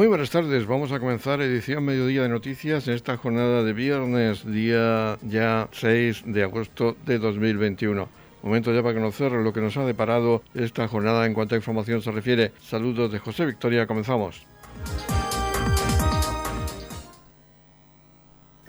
Muy buenas tardes, vamos a comenzar edición mediodía de noticias en esta jornada de viernes, día ya 6 de agosto de 2021. Momento ya para conocer lo que nos ha deparado esta jornada en cuanto a información se refiere. Saludos de José Victoria, comenzamos.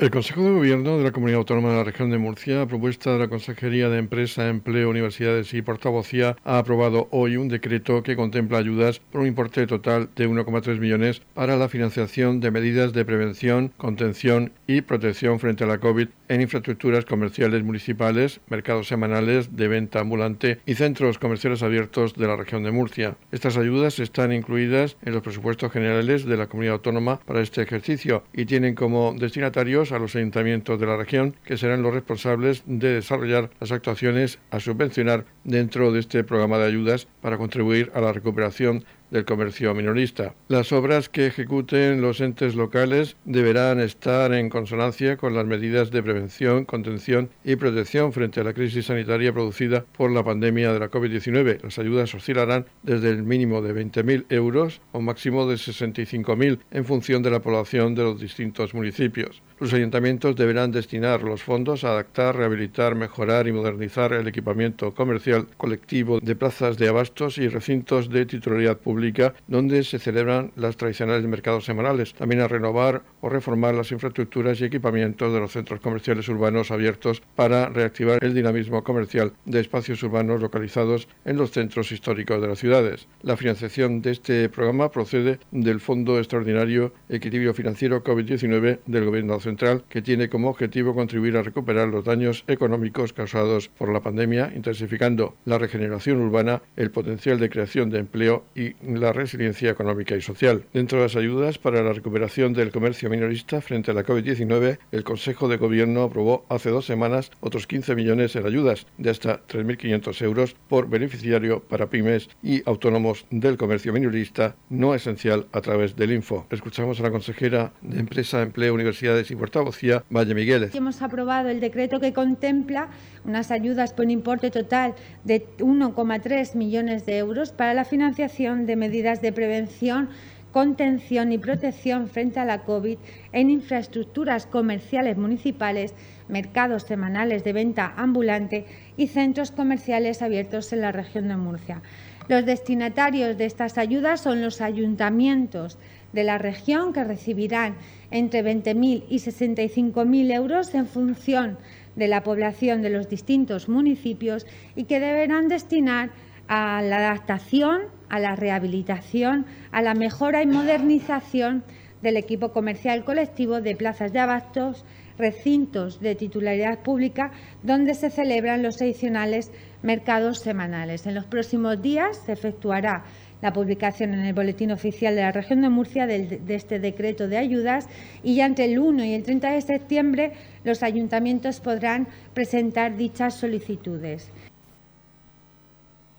El Consejo de Gobierno de la Comunidad Autónoma de la Región de Murcia, a propuesta de la Consejería de Empresa, Empleo, Universidades y Portavocía, ha aprobado hoy un decreto que contempla ayudas por un importe total de 1,3 millones para la financiación de medidas de prevención, contención y protección frente a la COVID en infraestructuras comerciales municipales, mercados semanales de venta ambulante y centros comerciales abiertos de la región de Murcia. Estas ayudas están incluidas en los presupuestos generales de la Comunidad Autónoma para este ejercicio y tienen como destinatarios a los ayuntamientos de la región, que serán los responsables de desarrollar las actuaciones a subvencionar dentro de este programa de ayudas para contribuir a la recuperación del comercio minorista. Las obras que ejecuten los entes locales deberán estar en consonancia con las medidas de prevención, contención y protección frente a la crisis sanitaria producida por la pandemia de la COVID-19. Las ayudas oscilarán desde el mínimo de 20.000 euros a un máximo de 65.000 en función de la población de los distintos municipios. Los ayuntamientos deberán destinar los fondos a adaptar, rehabilitar, mejorar y modernizar el equipamiento comercial colectivo de plazas de abastos y recintos de titularidad pública donde se celebran las tradicionales mercados semanales. También a renovar o reformar las infraestructuras y equipamientos de los centros comerciales urbanos abiertos para reactivar el dinamismo comercial de espacios urbanos localizados en los centros históricos de las ciudades. La financiación de este programa procede del Fondo Extraordinario Equilibrio Financiero COVID-19 del Gobierno Central, que tiene como objetivo contribuir a recuperar los daños económicos causados por la pandemia, intensificando la regeneración urbana, el potencial de creación de empleo y la resiliencia económica y social. Dentro de las ayudas para la recuperación del comercio minorista frente a la COVID-19, el Consejo de Gobierno aprobó hace dos semanas otros 15 millones en ayudas de hasta 3.500 euros por beneficiario para pymes y autónomos del comercio minorista no esencial a través del Info. Escuchamos a la consejera de Empresa, Empleo, Universidades y Portavocía, Valle Migueles. Hemos aprobado el decreto que contempla unas ayudas por un importe total de 1,3 millones de euros para la financiación de medidas de prevención, contención y protección frente a la COVID en infraestructuras comerciales municipales, mercados semanales de venta ambulante y centros comerciales abiertos en la región de Murcia. Los destinatarios de estas ayudas son los ayuntamientos de la región que recibirán entre 20.000 y 65.000 euros en función de la población de los distintos municipios y que deberán destinar a la adaptación, a la rehabilitación, a la mejora y modernización del equipo comercial colectivo de plazas de abastos, recintos de titularidad pública donde se celebran los adicionales mercados semanales. En los próximos días se efectuará la publicación en el Boletín Oficial de la Región de Murcia de, este decreto de ayudas y ya entre el 1 y el 30 de septiembre los ayuntamientos podrán presentar dichas solicitudes.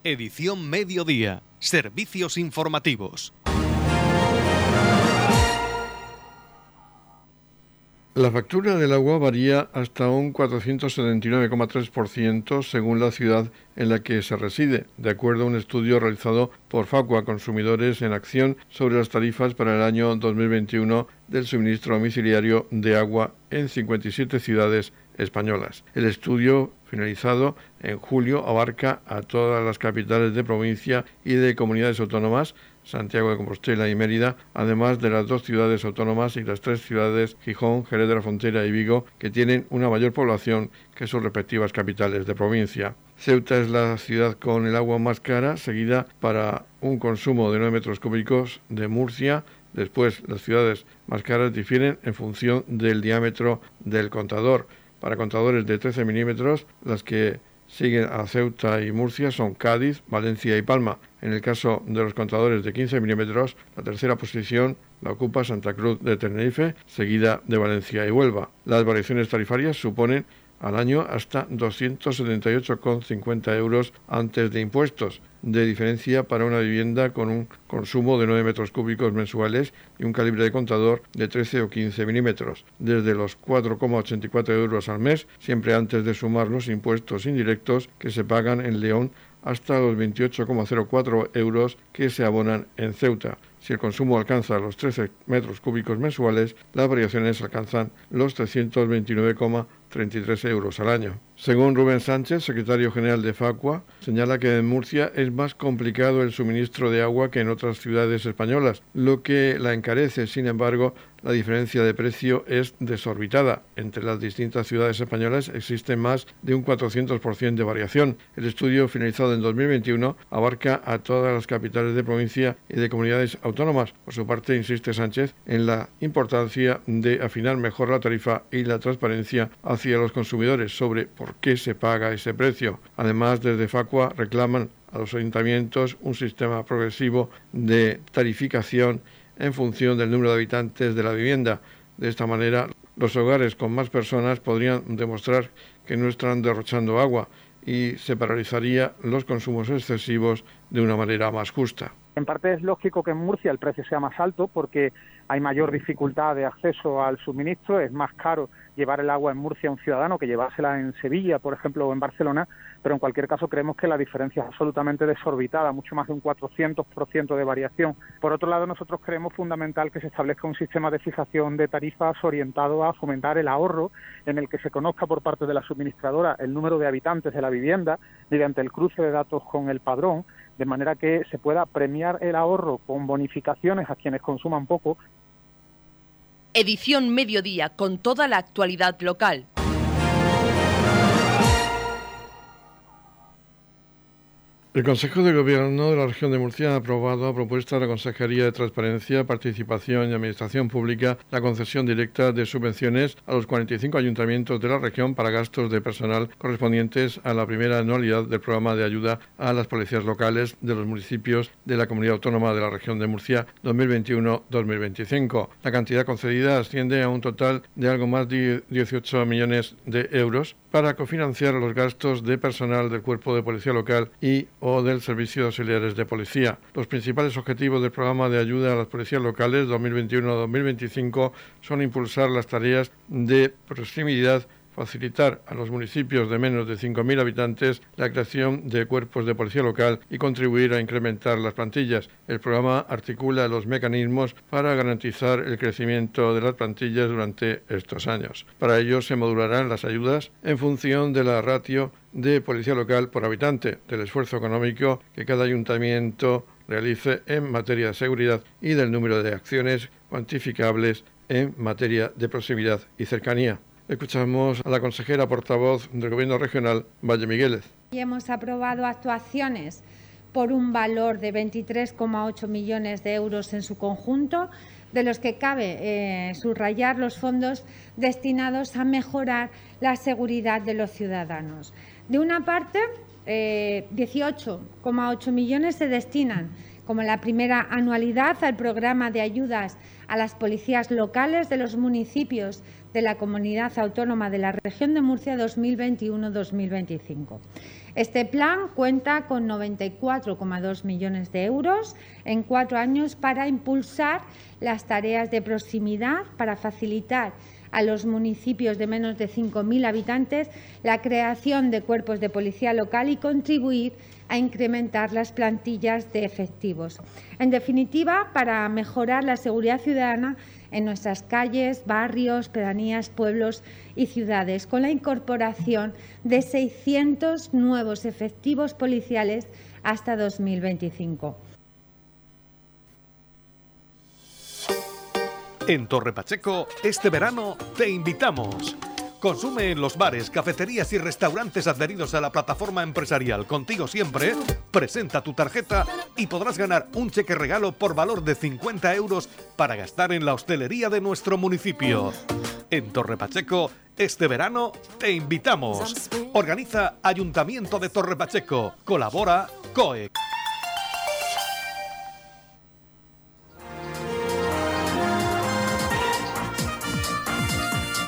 Edición Mediodía. Servicios informativos. La factura del agua varía hasta un 479,3% según la ciudad en la que se reside, de acuerdo a un estudio realizado por Facua Consumidores en Acción sobre las tarifas para el año 2021 del suministro domiciliario de agua en 57 ciudades españolas. El estudio finalizado en julio abarca a todas las capitales de provincia y de comunidades autónomas, Santiago de Compostela y Mérida, además de las dos ciudades autónomas y las tres ciudades Gijón, Jerez de la Frontera y Vigo, que tienen una mayor población que sus respectivas capitales de provincia. Ceuta es la ciudad con el agua más cara, seguida para un consumo de 9 metros cúbicos de Murcia, Después, las ciudades más caras difieren en función del diámetro del contador. Para contadores de 13 milímetros, las que siguen a Ceuta y Murcia son Cádiz, Valencia y Palma. En el caso de los contadores de 15 milímetros, la tercera posición la ocupa Santa Cruz de Tenerife, seguida de Valencia y Huelva. Las variaciones tarifarias suponen al año hasta 278,50 euros antes de impuestos, de diferencia para una vivienda con un consumo de 9 metros cúbicos mensuales y un calibre de contador de 13 o 15 milímetros, desde los 4,84 euros al mes, siempre antes de sumar los impuestos indirectos que se pagan en León hasta los 28,04 euros que se abonan en Ceuta. Si el consumo alcanza los 13 metros cúbicos mensuales, las variaciones alcanzan los 329,33 euros al año. Según Rubén Sánchez, secretario general de Facua, señala que en Murcia es más complicado el suministro de agua que en otras ciudades españolas, lo que la encarece. Sin embargo, la diferencia de precio es desorbitada. Entre las distintas ciudades españolas existe más de un 400% de variación. El estudio finalizado en 2021 abarca a todas las capitales de provincia y de comunidades autónomas. Por su parte, insiste Sánchez en la importancia de afinar mejor la tarifa y la transparencia hacia los consumidores sobre por qué se paga ese precio. Además, desde Facua reclaman a los ayuntamientos un sistema progresivo de tarificación en función del número de habitantes de la vivienda. De esta manera, los hogares con más personas podrían demostrar que no están derrochando agua y se paralizaría los consumos excesivos de una manera más justa. En parte es lógico que en Murcia el precio sea más alto porque hay mayor dificultad de acceso al suministro, es más caro llevar el agua en Murcia a un ciudadano que llevársela en Sevilla, por ejemplo, o en Barcelona, pero en cualquier caso creemos que la diferencia es absolutamente desorbitada, mucho más de un 400% de variación. Por otro lado, nosotros creemos fundamental que se establezca un sistema de fijación de tarifas orientado a fomentar el ahorro, en el que se conozca por parte de la suministradora el número de habitantes de la vivienda mediante el cruce de datos con el padrón, de manera que se pueda premiar el ahorro con bonificaciones a quienes consuman poco Edición Mediodía con toda la actualidad local. El Consejo de Gobierno de la región de Murcia ha aprobado a propuesta de la Consejería de Transparencia, Participación y Administración Pública la concesión directa de subvenciones a los 45 ayuntamientos de la región para gastos de personal correspondientes a la primera anualidad del programa de ayuda a las policías locales de los municipios de la Comunidad Autónoma de la región de Murcia 2021-2025. La cantidad concedida asciende a un total de algo más de 18 millones de euros para cofinanciar los gastos de personal del Cuerpo de Policía Local y o del Servicio de Auxiliares de Policía. Los principales objetivos del programa de ayuda a las policías locales 2021-2025 son impulsar las tareas de proximidad facilitar a los municipios de menos de 5.000 habitantes la creación de cuerpos de policía local y contribuir a incrementar las plantillas. El programa articula los mecanismos para garantizar el crecimiento de las plantillas durante estos años. Para ello se modularán las ayudas en función de la ratio de policía local por habitante, del esfuerzo económico que cada ayuntamiento realice en materia de seguridad y del número de acciones cuantificables en materia de proximidad y cercanía. Escuchamos a la consejera portavoz del Gobierno Regional, Valle Migueles. Y hemos aprobado actuaciones por un valor de 23,8 millones de euros en su conjunto, de los que cabe eh, subrayar los fondos destinados a mejorar la seguridad de los ciudadanos. De una parte, 18,8 eh, millones se destinan como la primera anualidad al programa de ayudas a las policías locales de los municipios de la Comunidad Autónoma de la Región de Murcia 2021-2025. Este plan cuenta con 94,2 millones de euros en cuatro años para impulsar las tareas de proximidad, para facilitar a los municipios de menos de 5.000 habitantes la creación de cuerpos de policía local y contribuir a incrementar las plantillas de efectivos. En definitiva, para mejorar la seguridad ciudadana en nuestras calles, barrios, pedanías, pueblos y ciudades, con la incorporación de 600 nuevos efectivos policiales hasta 2025. En Torre Pacheco, este verano te invitamos. Consume en los bares, cafeterías y restaurantes adheridos a la plataforma empresarial Contigo Siempre, presenta tu tarjeta y podrás ganar un cheque regalo por valor de 50 euros para gastar en la hostelería de nuestro municipio. En Torre Pacheco, este verano te invitamos. Organiza Ayuntamiento de Torre Pacheco. Colabora COEC.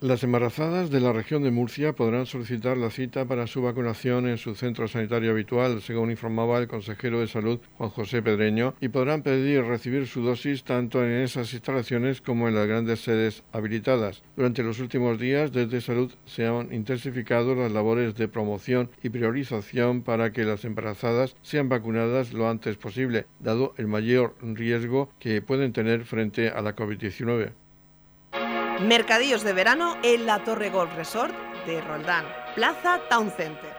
Las embarazadas de la región de Murcia podrán solicitar la cita para su vacunación en su centro sanitario habitual, según informaba el consejero de Salud Juan José Pedreño, y podrán pedir recibir su dosis tanto en esas instalaciones como en las grandes sedes habilitadas. Durante los últimos días, desde Salud se han intensificado las labores de promoción y priorización para que las embarazadas sean vacunadas lo antes posible, dado el mayor riesgo que pueden tener frente a la COVID-19. Mercadillos de verano en la Torre Golf Resort de Roldán, Plaza Town Center.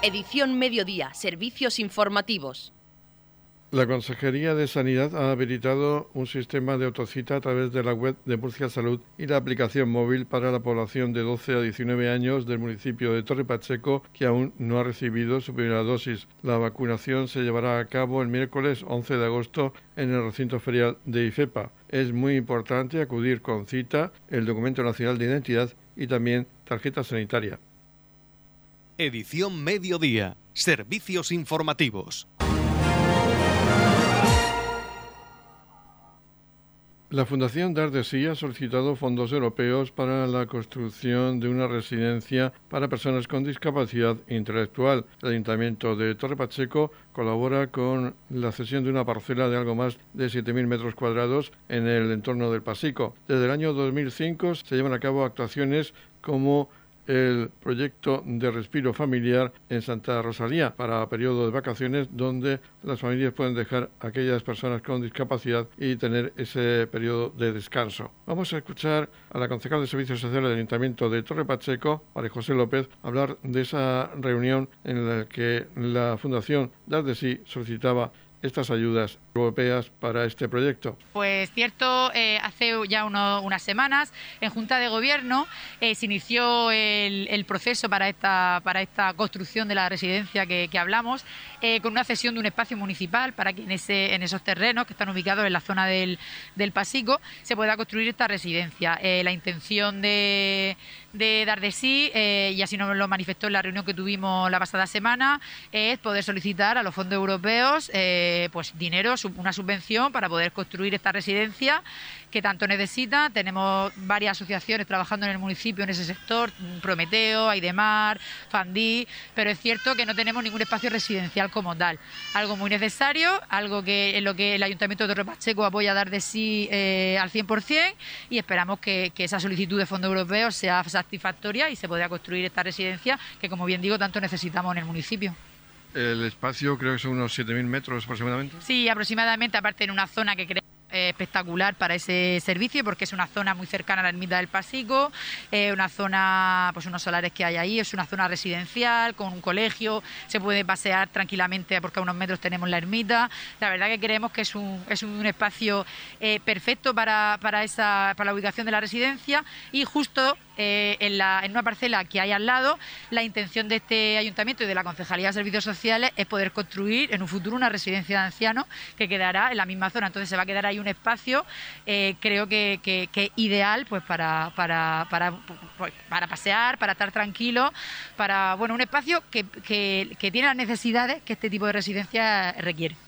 Edición Mediodía, Servicios Informativos. La Consejería de Sanidad ha habilitado un sistema de autocita a través de la web de Murcia Salud y la aplicación móvil para la población de 12 a 19 años del municipio de Torre Pacheco que aún no ha recibido su primera dosis. La vacunación se llevará a cabo el miércoles 11 de agosto en el recinto ferial de IFEPA. Es muy importante acudir con cita, el documento nacional de identidad y también tarjeta sanitaria. Edición Mediodía. Servicios informativos. La Fundación Dar de Sí ha solicitado fondos europeos para la construcción de una residencia para personas con discapacidad intelectual. El Ayuntamiento de Torre Pacheco colabora con la cesión de una parcela de algo más de 7.000 metros cuadrados en el entorno del Pasico. Desde el año 2005 se llevan a cabo actuaciones como el proyecto de respiro familiar en Santa Rosalía para periodo de vacaciones donde las familias pueden dejar a aquellas personas con discapacidad y tener ese periodo de descanso. Vamos a escuchar a la concejal de Servicios Sociales del Ayuntamiento de Torre Pacheco, María José López, hablar de esa reunión en la que la Fundación Dar de Sí solicitaba estas ayudas para este proyecto? Pues cierto, eh, hace ya unas semanas en Junta de Gobierno eh, se inició el, proceso para esta, para esta construcción de la residencia que, hablamos, eh, con una cesión de un espacio municipal para que en, ese, en esos terrenos que están ubicados en la zona del, del Pasico se pueda construir esta residencia. la intención de, de dar de sí, y así nos lo manifestó en la reunión que tuvimos la pasada semana, es poder solicitar a los fondos europeos pues dinero, una subvención para poder construir esta residencia que tanto necesita. Tenemos varias asociaciones trabajando en el municipio en ese sector, Prometeo, Aidemar, Fandí, pero es cierto que no tenemos ningún espacio residencial como tal. Algo muy necesario, algo que en lo que el Ayuntamiento de Torre Pacheco apoya a dar de sí eh, al 100% y esperamos que, que esa solicitud de fondos europeos sea satisfactoria y se pueda construir esta residencia que, como bien digo, tanto necesitamos en el municipio. El espacio creo que son unos 7.000 metros aproximadamente. Sí, aproximadamente, aparte en una zona que creemos espectacular para ese servicio porque es una zona muy cercana a la ermita del Pasico, eh, una zona, pues unos solares que hay ahí, es una zona residencial con un colegio, se puede pasear tranquilamente porque a unos metros tenemos la ermita. La verdad que creemos que es un, es un espacio eh, perfecto para, para, esa, para la ubicación de la residencia y justo eh, en, la, en, una parcela que hay al lado, la intención de este ayuntamiento y de la Concejalía de Servicios Sociales es poder construir en un futuro una residencia de ancianos que quedará en la misma zona. Entonces se va a quedar ahí un espacio, eh, creo que, que, ideal pues para, para, para, pues, para, pasear, para estar tranquilo, para bueno un espacio que, que tiene las necesidades que este tipo de residencia requiere.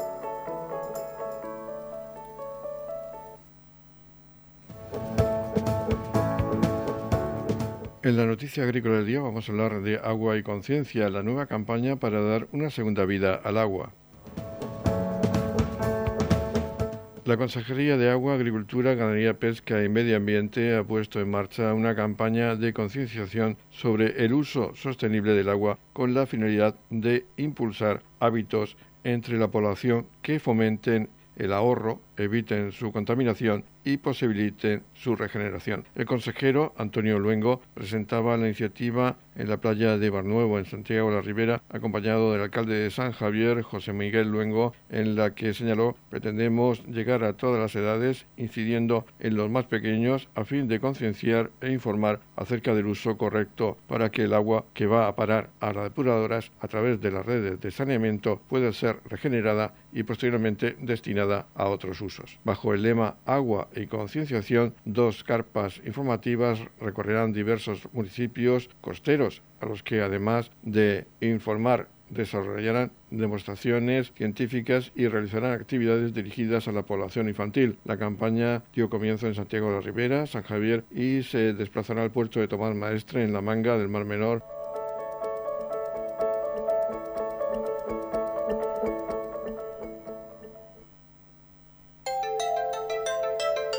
En la noticia agrícola del día vamos a hablar de agua y conciencia, la nueva campaña para dar una segunda vida al agua. La Consejería de Agua, Agricultura, Ganadería, Pesca y Medio Ambiente ha puesto en marcha una campaña de concienciación sobre el uso sostenible del agua con la finalidad de impulsar hábitos entre la población que fomenten el ahorro, eviten su contaminación y posibiliten su regeneración. El consejero Antonio Luengo presentaba la iniciativa en la playa de Barnuevo, en Santiago de la Ribera, acompañado del alcalde de San Javier, José Miguel Luengo, en la que señaló pretendemos llegar a todas las edades, incidiendo en los más pequeños a fin de concienciar e informar acerca del uso correcto para que el agua que va a parar a las depuradoras a través de las redes de saneamiento pueda ser regenerada y posteriormente destinada a otros usos. Bajo el lema Agua y concienciación, dos carpas informativas recorrerán diversos municipios costeros, a los que además de informar desarrollarán demostraciones científicas y realizarán actividades dirigidas a la población infantil. La campaña dio comienzo en Santiago de la Ribera, San Javier y se desplazará al puerto de Tomás Maestre en la manga del Mar Menor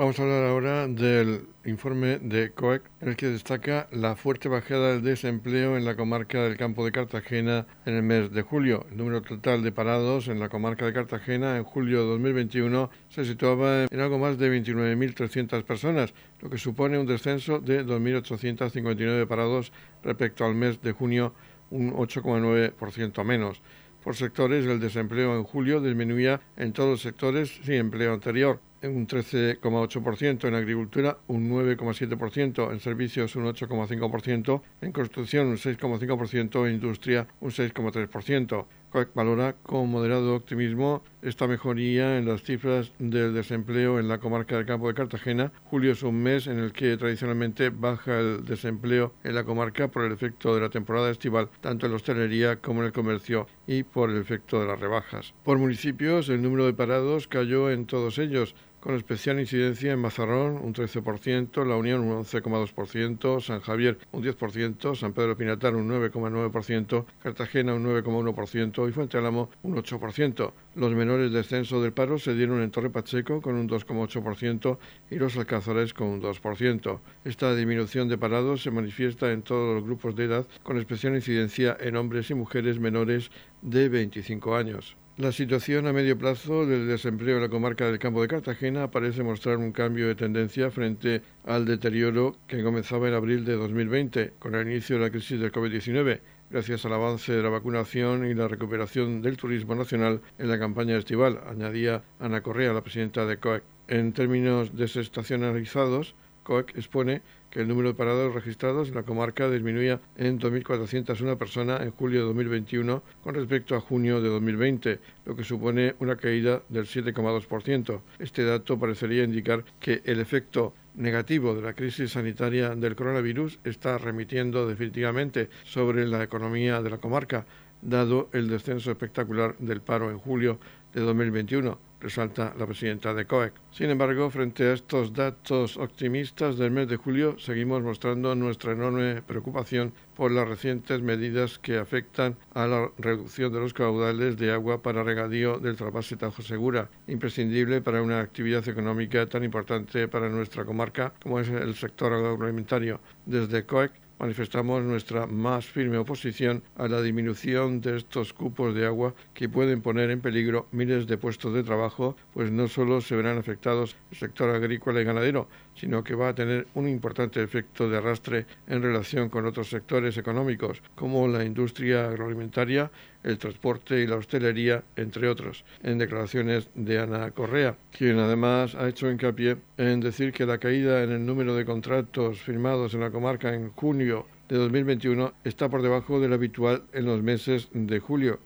Vamos a hablar ahora del informe de COEC, en el que destaca la fuerte bajada del desempleo en la comarca del campo de Cartagena en el mes de julio. El número total de parados en la comarca de Cartagena en julio de 2021 se situaba en algo más de 29.300 personas, lo que supone un descenso de 2.859 parados respecto al mes de junio, un 8,9% menos. Por sectores, el desempleo en julio disminuía en todos los sectores sin empleo anterior un 13,8%, en agricultura un 9,7%, en servicios un 8,5%, en construcción un 6,5%, en industria un 6,3%. valora con moderado optimismo esta mejoría en las cifras del desempleo en la comarca del campo de Cartagena. Julio es un mes en el que tradicionalmente baja el desempleo en la comarca por el efecto de la temporada estival, tanto en la hostelería como en el comercio y por el efecto de las rebajas. Por municipios, el número de parados cayó en todos ellos con especial incidencia en Mazarrón un 13%, La Unión un 11,2%, San Javier un 10%, San Pedro Pinatar un 9,9%, Cartagena un 9,1% y Fuente Álamo un 8%. Los menores descensos del paro se dieron en Torre Pacheco con un 2,8% y los Alcázares con un 2%. Esta disminución de parados se manifiesta en todos los grupos de edad con especial incidencia en hombres y mujeres menores de 25 años. La situación a medio plazo del desempleo en la comarca del campo de Cartagena parece mostrar un cambio de tendencia frente al deterioro que comenzaba en abril de 2020 con el inicio de la crisis del COVID-19, gracias al avance de la vacunación y la recuperación del turismo nacional en la campaña estival, añadía Ana Correa, la presidenta de COEC. En términos desestacionalizados, COEC expone que el número de parados registrados en la comarca disminuía en 2.401 personas en julio de 2021 con respecto a junio de 2020, lo que supone una caída del 7,2%. Este dato parecería indicar que el efecto negativo de la crisis sanitaria del coronavirus está remitiendo definitivamente sobre la economía de la comarca, dado el descenso espectacular del paro en julio de 2021 resalta la presidenta de COEC. Sin embargo, frente a estos datos optimistas del mes de julio, seguimos mostrando nuestra enorme preocupación por las recientes medidas que afectan a la reducción de los caudales de agua para regadío del trasvase Tajo Segura, imprescindible para una actividad económica tan importante para nuestra comarca como es el sector agroalimentario. Desde COEC manifestamos nuestra más firme oposición a la disminución de estos cupos de agua que pueden poner en peligro miles de puestos de trabajo, pues no solo se verán afectados el sector agrícola y ganadero, sino que va a tener un importante efecto de arrastre en relación con otros sectores económicos, como la industria agroalimentaria, el transporte y la hostelería, entre otros, en declaraciones de Ana Correa, quien además ha hecho hincapié en decir que la caída en el número de contratos firmados en la comarca en junio de 2021 está por debajo del habitual en los meses de julio.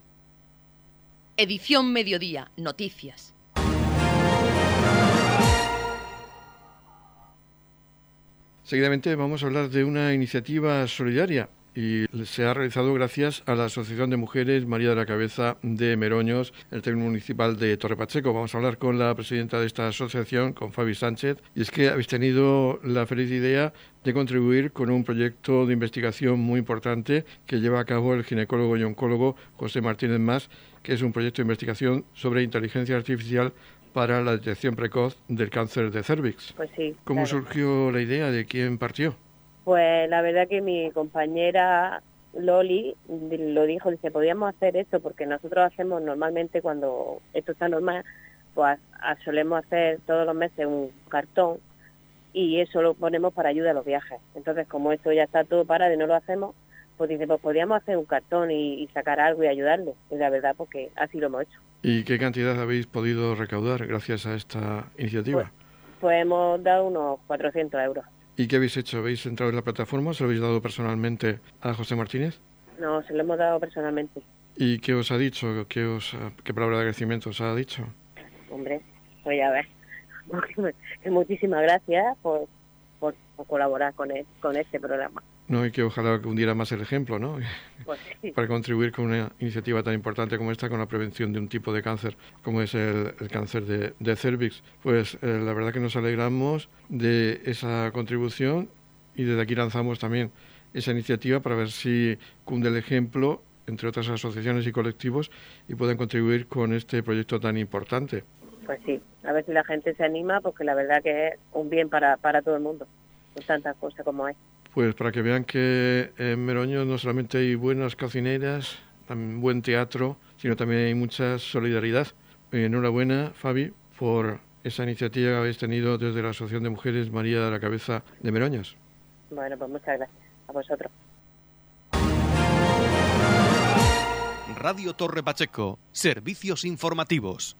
Edición Mediodía, Noticias. Seguidamente vamos a hablar de una iniciativa solidaria y se ha realizado gracias a la Asociación de Mujeres María de la Cabeza de Meroños, el técnico municipal de Torre Pacheco. Vamos a hablar con la presidenta de esta asociación, con Fabi Sánchez, y es que habéis tenido la feliz idea de contribuir con un proyecto de investigación muy importante que lleva a cabo el ginecólogo y oncólogo José Martínez Más, que es un proyecto de investigación sobre inteligencia artificial para la detección precoz del cáncer de cervix. Pues sí. ¿Cómo surgió la idea? ¿De quién partió? Pues la verdad que mi compañera Loli lo dijo, dice, podíamos hacer esto porque nosotros hacemos normalmente cuando esto está normal, pues solemos hacer todos los meses un cartón y eso lo ponemos para ayuda a los viajes. Entonces, como esto ya está todo parado y no lo hacemos, pues dice, pues podríamos hacer un cartón y, sacar algo y ayudarle. Y la verdad, porque así lo hemos hecho. ¿Y qué cantidad habéis podido recaudar gracias a esta iniciativa? Pues, pues hemos dado unos 400 euros. ¿Y qué habéis hecho? ¿Habéis entrado en la plataforma? ¿Se lo habéis dado personalmente a José Martínez? No, se lo hemos dado personalmente. ¿Y qué os ha dicho? ¿Qué, os, qué palabra de agradecimiento os ha dicho? Hombre, voy a ver. Muchísimas gracias por, por, colaborar con, el, con este programa. No, y que ojalá que hundiera más el ejemplo, ¿no? Pues Para contribuir con una iniciativa tan importante como esta, con la prevención de un tipo de cáncer como es el, cáncer de, de, cervix. Pues eh, la verdad que nos alegramos de esa contribución y desde aquí lanzamos también esa iniciativa para ver si cunde el ejemplo entre otras asociaciones y colectivos y pueden contribuir con este proyecto tan importante. Pues sí, a ver si la gente se anima, porque la verdad que es un bien para, para todo el mundo, con tantas cosas como hay. Pues para que vean que en Meroño no solamente hay buenas cocineras, también buen teatro, sino también hay mucha solidaridad. Enhorabuena, Fabi, por esa iniciativa que habéis tenido desde la Asociación de Mujeres María de la Cabeza de Meroñas. Bueno, pues muchas gracias a vosotros. Radio Torre Pacheco, servicios informativos.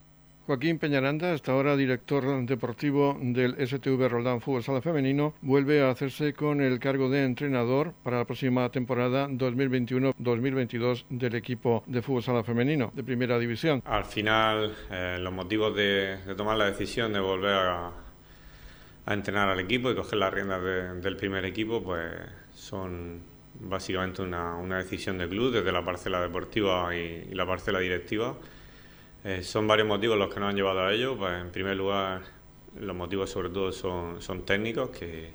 Joaquín Peñaranda, hasta ahora director deportivo del STV Roldán Fútbol Sala Femenino, vuelve a hacerse con el cargo de entrenador para la próxima temporada 2021-2022 del equipo de fútbol sala femenino de primera división. Al final, eh, los motivos de, tomar la decisión de volver a, entrenar al equipo y coger las riendas del primer equipo, pues son básicamente una, decisión de club desde la parcela deportiva y la parcela directiva eh, son varios motivos los que nos han llevado a ello. Pues, en primer lugar, los motivos sobre todo son, son técnicos, que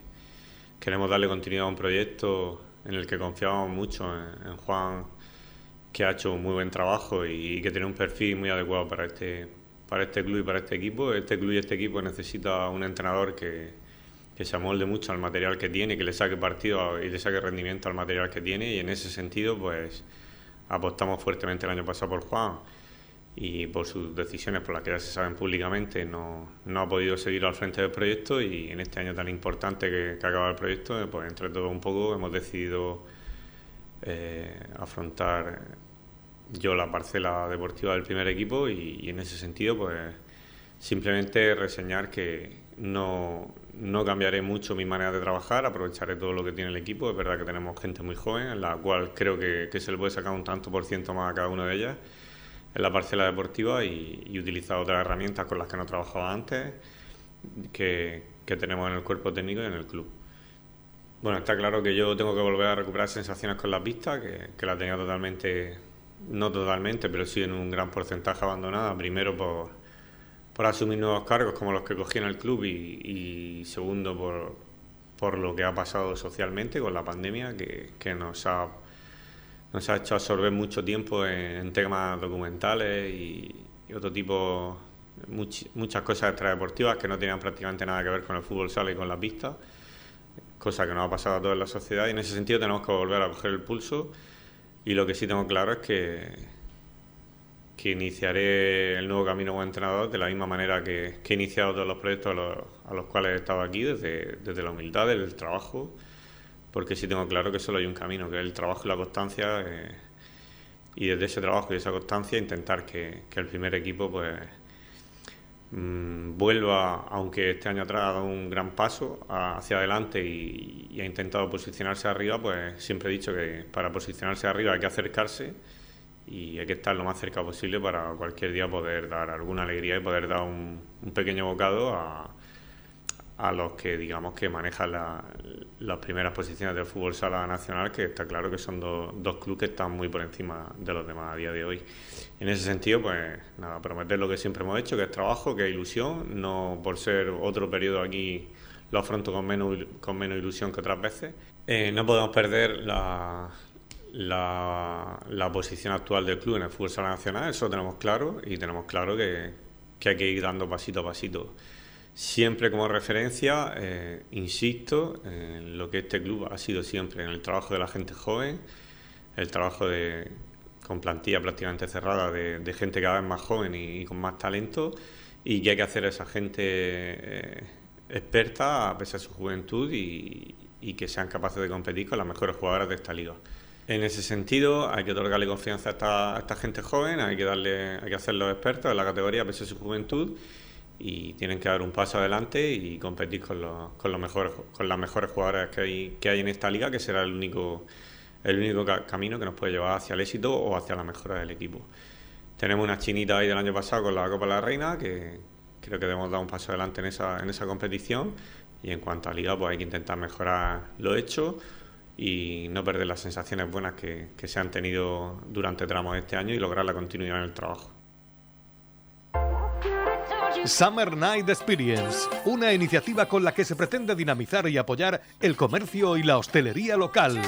queremos darle continuidad a un proyecto en el que confiábamos mucho en, Juan, que ha hecho un muy buen trabajo y, que tiene un perfil muy adecuado para este, para este club y para este equipo. Este club y este equipo necesita un entrenador que, que se amolde mucho al material que tiene, que le saque partido y le saque rendimiento al material que tiene y en ese sentido pues apostamos fuertemente el año pasado por Juan y por sus decisiones, por las que ya se saben públicamente, no, no ha podido seguir al frente del proyecto y en este año tan importante que, que acaba el proyecto, pues entre todo un poco hemos decidido eh, afrontar yo la parcela deportiva del primer equipo y, en ese sentido pues simplemente reseñar que no, no cambiaré mucho mi manera de trabajar, aprovecharé todo lo que tiene el equipo, es verdad que tenemos gente muy joven, en la cual creo que, que se le puede sacar un tanto por ciento más a cada una de ellas en la parcela deportiva y, y utilizar otras herramientas con las que no trabajaba antes que, tenemos en el cuerpo técnico y en el club. Bueno, está claro que yo tengo que volver a recuperar sensaciones con la pista, que, que la tenía totalmente, no totalmente, pero sí en un gran porcentaje abandonada. Primero por, por asumir nuevos cargos como los que cogí en el club y, segundo por, por lo que ha pasado socialmente con la pandemia, que, que nos ha nos ha hecho absorber mucho tiempo en, temas documentales y, otro tipo, muchas cosas extradeportivas que no tenían prácticamente nada que ver con el fútbol sala y con la pista, cosa que nos ha pasado a toda la sociedad. Y en ese sentido tenemos que volver a coger el pulso. Y lo que sí tengo claro es que, que iniciaré el nuevo camino como entrenador de la misma manera que, he iniciado todos los proyectos a los, cuales he estado aquí, desde, desde la humildad, del trabajo porque sí tengo claro que solo hay un camino, que es el trabajo y la constancia, eh, y desde ese trabajo y esa constancia intentar que, el primer equipo pues mm, vuelva, aunque este año atrás ha dado un gran paso hacia adelante y, ha intentado posicionarse arriba, pues siempre he dicho que para posicionarse arriba hay que acercarse y hay que estar lo más cerca posible para cualquier día poder dar alguna alegría y poder dar un, pequeño bocado a, a los que digamos que manejan la, las primeras posiciones del fútbol sala nacional, que está claro que son dos clubes que están muy por encima de los demás a día de hoy. En ese sentido, pues nada, prometer lo que siempre hemos hecho, que es trabajo, que es ilusión, no por ser otro periodo aquí lo afronto con menos, con menos ilusión que otras veces. Eh, no podemos perder la, la, posición actual del club en el fútbol sala nacional, eso tenemos claro y tenemos claro que, que hay que ir dando pasito a pasito. Siempre como referencia, eh, insisto, en lo que este club ha sido siempre, en el trabajo de la gente joven, el trabajo de, con plantilla prácticamente cerrada de, gente cada vez más joven y, con más talento, y que hay que hacer a esa gente eh, experta a pesar de su juventud y, que sean capaces de competir con las mejores jugadoras de esta liga. En ese sentido, hay que otorgarle confianza a esta, a esta gente joven, hay que darle, hay que hacerlos expertos en la categoría a pesar de su juventud y tienen que dar un paso adelante y competir con, los, con, los mejores, con las mejores jugadoras que hay, que hay en esta liga, que será el único, el único camino que nos puede llevar hacia el éxito o hacia la mejora del equipo. Tenemos una chinita ahí del año pasado con la Copa de la Reina, que creo que debemos dar un paso adelante en esa, competición. Y en cuanto a liga, pues hay que intentar mejorar lo hecho y no perder las sensaciones buenas que, que se han tenido durante tramos de este año y lograr la continuidad en el trabajo. Summer Night Experience, una iniciativa con la que se pretende dinamizar y apoyar el comercio y la hostelería local.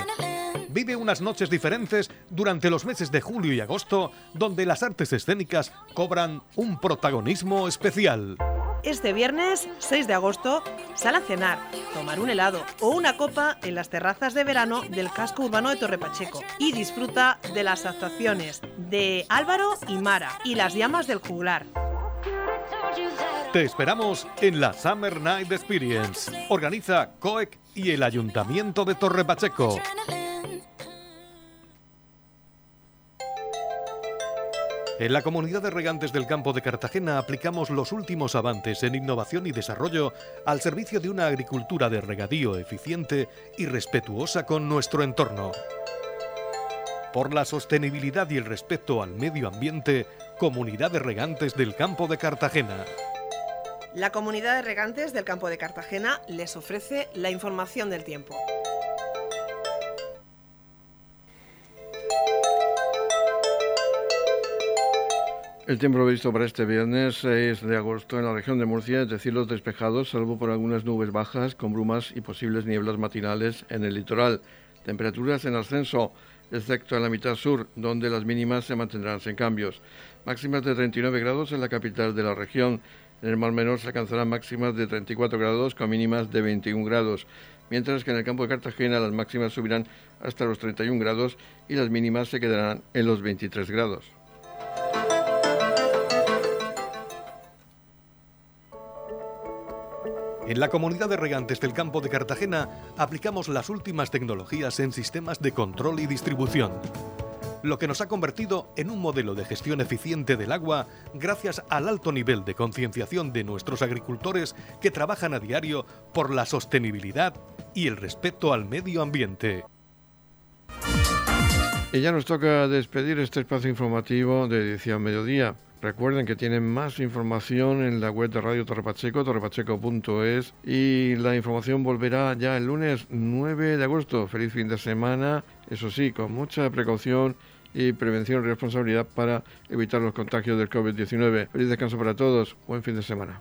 Vive unas noches diferentes durante los meses de julio y agosto, donde las artes escénicas cobran un protagonismo especial. Este viernes 6 de agosto, sal a cenar, tomar un helado o una copa en las terrazas de verano del casco urbano de Torrepacheco y disfruta de las actuaciones de Álvaro y Mara y las llamas del juglar. Te esperamos en la Summer Night Experience. Organiza COEC y el Ayuntamiento de Torre Pacheco. En la comunidad de regantes del campo de Cartagena aplicamos los últimos avances en innovación y desarrollo al servicio de una agricultura de regadío eficiente y respetuosa con nuestro entorno. Por la sostenibilidad y el respeto al medio ambiente, Comunidad de Regantes del Campo de Cartagena. La comunidad de regantes del campo de Cartagena les ofrece la información del tiempo. El tiempo previsto para este viernes 6 de agosto en la región de Murcia es de cielos despejados, salvo por algunas nubes bajas con brumas y posibles nieblas matinales en el litoral. Temperaturas en ascenso, excepto en la mitad sur, donde las mínimas se mantendrán sin cambios. Máximas de 39 grados en la capital de la región. En el Mar Menor se alcanzarán máximas de 34 grados con mínimas de 21 grados, mientras que en el campo de Cartagena las máximas subirán hasta los 31 grados y las mínimas se quedarán en los 23 grados. En la comunidad de regantes del campo de Cartagena aplicamos las últimas tecnologías en sistemas de control y distribución lo que nos ha convertido en un modelo de gestión eficiente del agua gracias al alto nivel de concienciación de nuestros agricultores que trabajan a diario por la sostenibilidad y el respeto al medio ambiente. Y ya nos toca despedir este espacio informativo de edición mediodía. Recuerden que tienen más información en la web de Radio Torrepacheco, torrepacheco.es y la información volverá ya el lunes 9 de agosto. Feliz fin de semana, eso sí, con mucha precaución y prevención y responsabilidad para evitar los contagios del COVID-19. Feliz descanso para todos, buen fin de semana.